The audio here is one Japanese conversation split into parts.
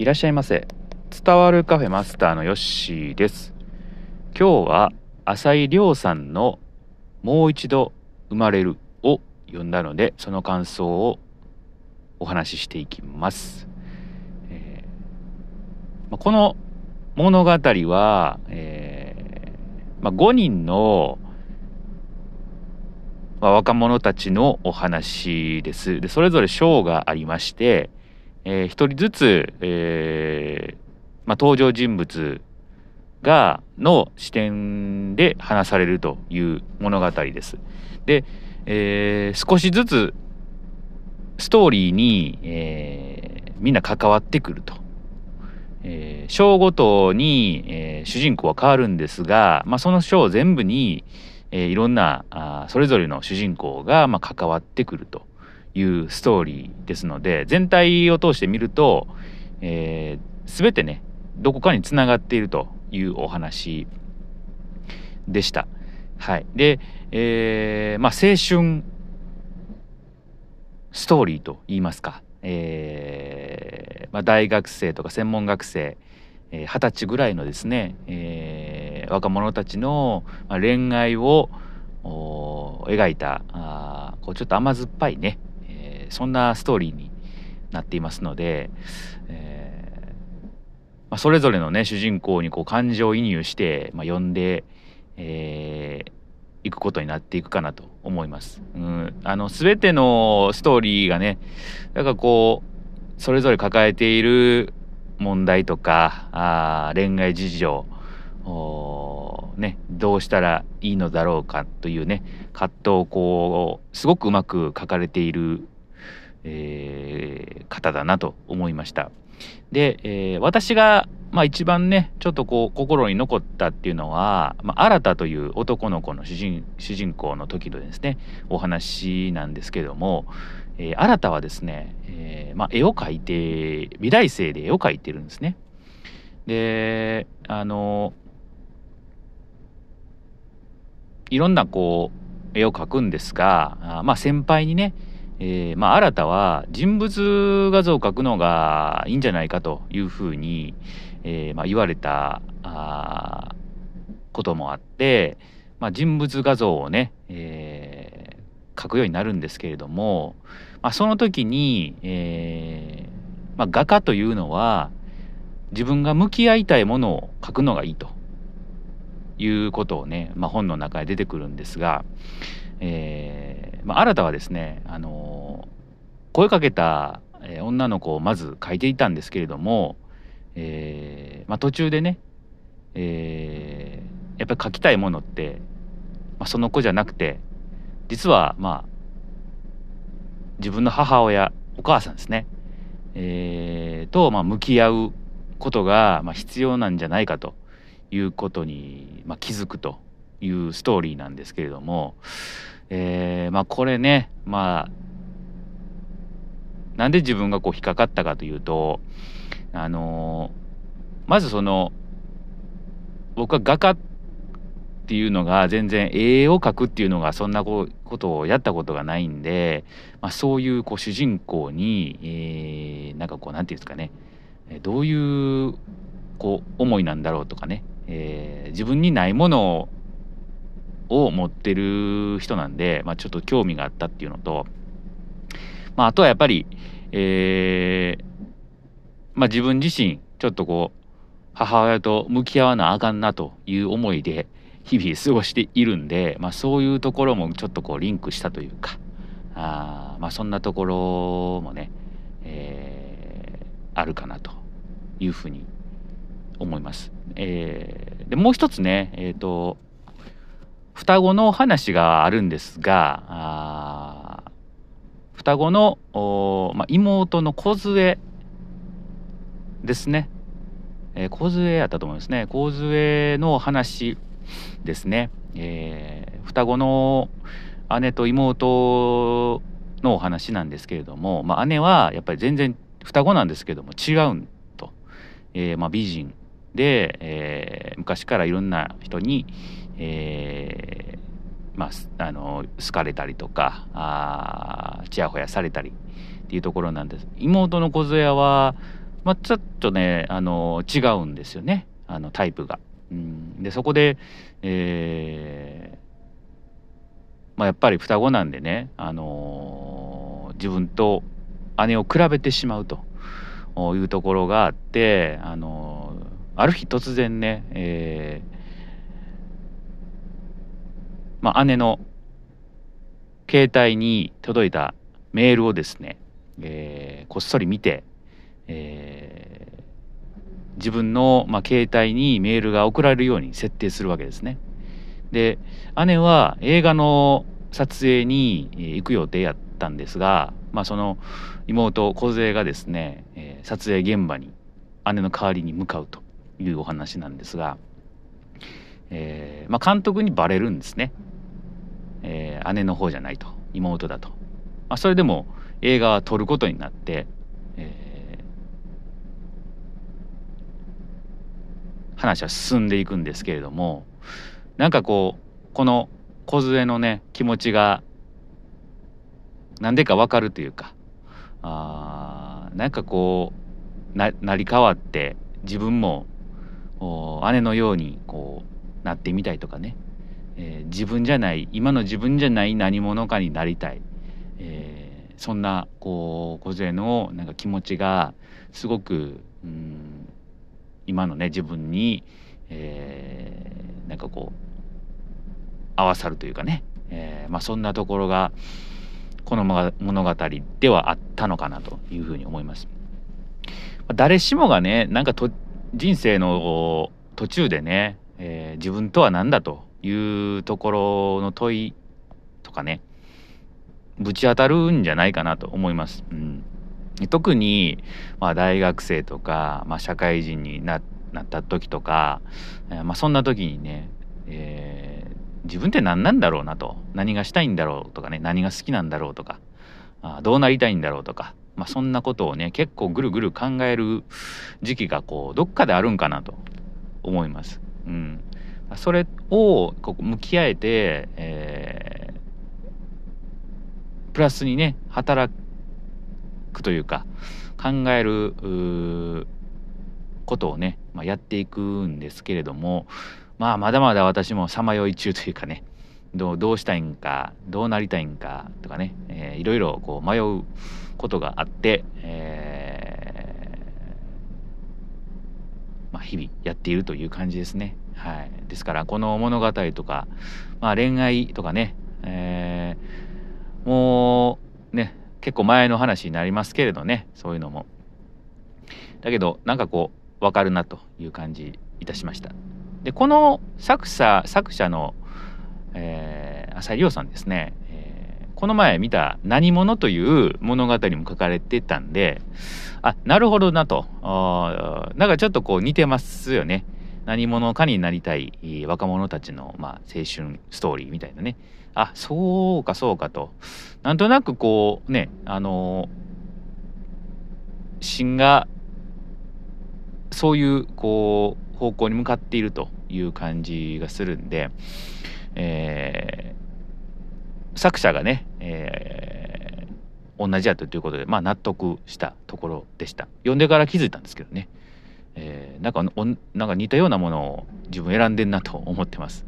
いらっしゃいませ。伝わるカフェマスターのヨッシーです。今日は浅井亮さんの「もう一度生まれる」を読んだのでその感想をお話ししていきます、えー、この物語は、えーまあ、5人のまあ、若者たちのお話です。で、それぞれ章がありまして、えー、一人ずつ、えー、まあ、登場人物が、の視点で話されるという物語です。で、えー、少しずつストーリーに、えー、みんな関わってくると。えー、章ごとに、えー、主人公は変わるんですが、まあ、その章全部に、えー、いろんなあそれぞれの主人公が、まあ、関わってくるというストーリーですので全体を通して見ると、えー、全てねどこかにつながっているというお話でした。はい、で、えー、まあ、青春ストーリーと言いますか、えーまあ、大学生とか専門学生二十、ー、歳ぐらいのですね、えー、若者たちの恋愛を描いたあこうちょっと甘酸っぱいね、そんなストーリーになっていますので、えーまあ、それぞれのね主人公にこう感情移入して、まあ、読んで、えー、いくことになっていくかなと思います。うん、あの全てのストーリーがねなんかこうそれぞれ抱えている問題とかあ恋愛事情ね、どうしたらいいのだろうかというね葛藤をこうすごくうまく書かれている、えー、方だなと思いました。で、えー、私が、まあ、一番ねちょっとこう心に残ったっていうのは、まあ、新という男の子の主人主人公の時のですねお話なんですけども、えー、新はですね、えー、まあ、絵を描いて美大生で絵を描いてるんですね。であのいろんなこう絵を描くんですがまあ先輩にね、えー、まあ新たは人物画像を描くのがいいんじゃないかというふうに、えー、まあ、言われたあこともあって、まあ、人物画像をね、えー、描くようになるんですけれども、まあ、その時に、えーま、画家というのは自分が向き合いたいものを描くのがいいということをね、ま、本の中で出てくるんですが、えーまあ、新たはですね、あのー、声かけた女の子をまず描いていたんですけれども、えまあ、途中でね、え、やっぱり描きたいものって、まあ、その子じゃなくて実はまあ自分の母親お母さんですね、え、と、ま、向き合うことが、ま、必要なんじゃないかということに、ま、気づくというストーリーなんですけれども、えー、まあこれねまあなんで自分がこう引っかかったかというとあのー、まずその僕は画家っていうのが全然絵を描くっていうのがそんなことをやったことがないんで、まあ、そういうこう主人公に、えー、なんかこうなんていうんですかねどういうこう思いなんだろうとかねえー、自分にないものをを持ってる人なんで、まあ、ちょっと興味があったっていうのと、まあ、あとはやっぱり、えー、まあ、自分自身ちょっとこう母親と向き合わなあかんなという思いで日々過ごしているんで、まあ、そういうところもちょっとこうリンクしたというかあ、まあ、そんなところもね、えー、あるかなというふうに思います。えー、でもう一つね、えーと、双子の話があるんですがあ双子の、まあ、妹の梢ですね、えー、梢やったと思いますね。梢の話ですね、えー、双子の姉と妹のお話なんですけれども、まあ、姉はやっぱり全然双子なんですけども違うんと、えーまあ、美人で、えー、昔からいろんな人に、えー、まあ、あの好かれたりとかあちやほやされたりっていうところなんです。妹の梢はまあ、ちょっとね、あの違うんですよね。あのタイプが。うん、でそこで、えーまあ、やっぱり双子なんでね、あのー、自分と姉を比べてしまうというところがあって、あのー、ある日突然ね、えー、まあ、姉の携帯に届いたメールをですね、えー、こっそり見て、えー、自分の、まあ、携帯にメールが送られるように設定するわけですね。で姉は映画の撮影に行く予定やったんですが、まあ、その妹梢がですね、えー、撮影現場に姉の代わりに向かうというお話なんですが、えーまあ、監督にバレるんですね、えー、姉の方じゃないと妹だと、まあ、それでも映画は撮ることになって、えー、話は進んでいくんですけれどもなんかこうこの梢のね気持ちがなんでかわかるというかあなんかこうな成り代わって自分も姉のようにこうなってみたいとかね、えー、自分じゃない今の自分じゃない何者かになりたい、えー、そんなこう梢のなんか気持ちがすごくうん今のね自分に、えー、なんかこう合わさるというかね、えー、まあ、そんなところがこの物語ではあったのかなというふうに思います。誰しもがねなんかと人生の途中でね、えー、自分とは何だというところの問いとかねぶち当たるんじゃないかなと思います。うん、特に、まあ、大学生とか、まあ、社会人になった時とか、えー、まあ、そんな時にね、えー、自分って何なんだろうなと何がしたいんだろうとかね何が好きなんだろうとかあどうなりたいんだろうとか、まあ、そんなことをね結構ぐるぐる考える時期がこうどっかであるんかなと思います。うん、それをこう向き合えて、えー、プラスにね働くというか考えることをね、まあ、やっていくんですけれどもまあまだまだ私もさまよい中というかねどうどうしたいんかどうなりたいんかとかね、えー、いろいろこう迷うことがあって、えー、まあ、日々やっているという感じですね。はい、ですからこの物語とか、まあ、恋愛とかね、えー、もうね結構前の話になりますけれどねそういうのも。だけどなんかこう分かるなという感じいたしました。でこの作者作者の、えー、浅井亮さんですね、えー、この前見た「何者」という物語も書かれてたんであなるほどなとなんかちょっとこう似てますよね何者かになりたい若者たちの、まあ、青春ストーリーみたいなね。あそうかそうかと。なんとなくこうねあの芯がそういうこう方向に向かっているという感じがするんで、えー、作者がね、えー、同じやったということで、まあ、納得したところでした。読んでから気づいたんですけどね、えー、なんかなんか似たようなものを自分選んでんなと思ってます、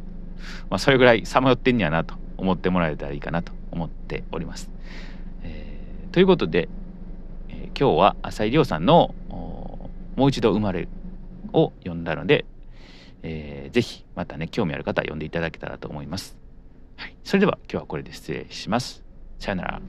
まあ、それぐらいさまよってんやなと思ってもらえたらいいかなと思っております、えー、ということで、えー、今日は浅井亮さんの「もう一度生まれる」を読んだので、えー、ぜひまたね興味ある方は読んでいただけたらと思います。はい、それでは今日はこれで失礼します。さよなら。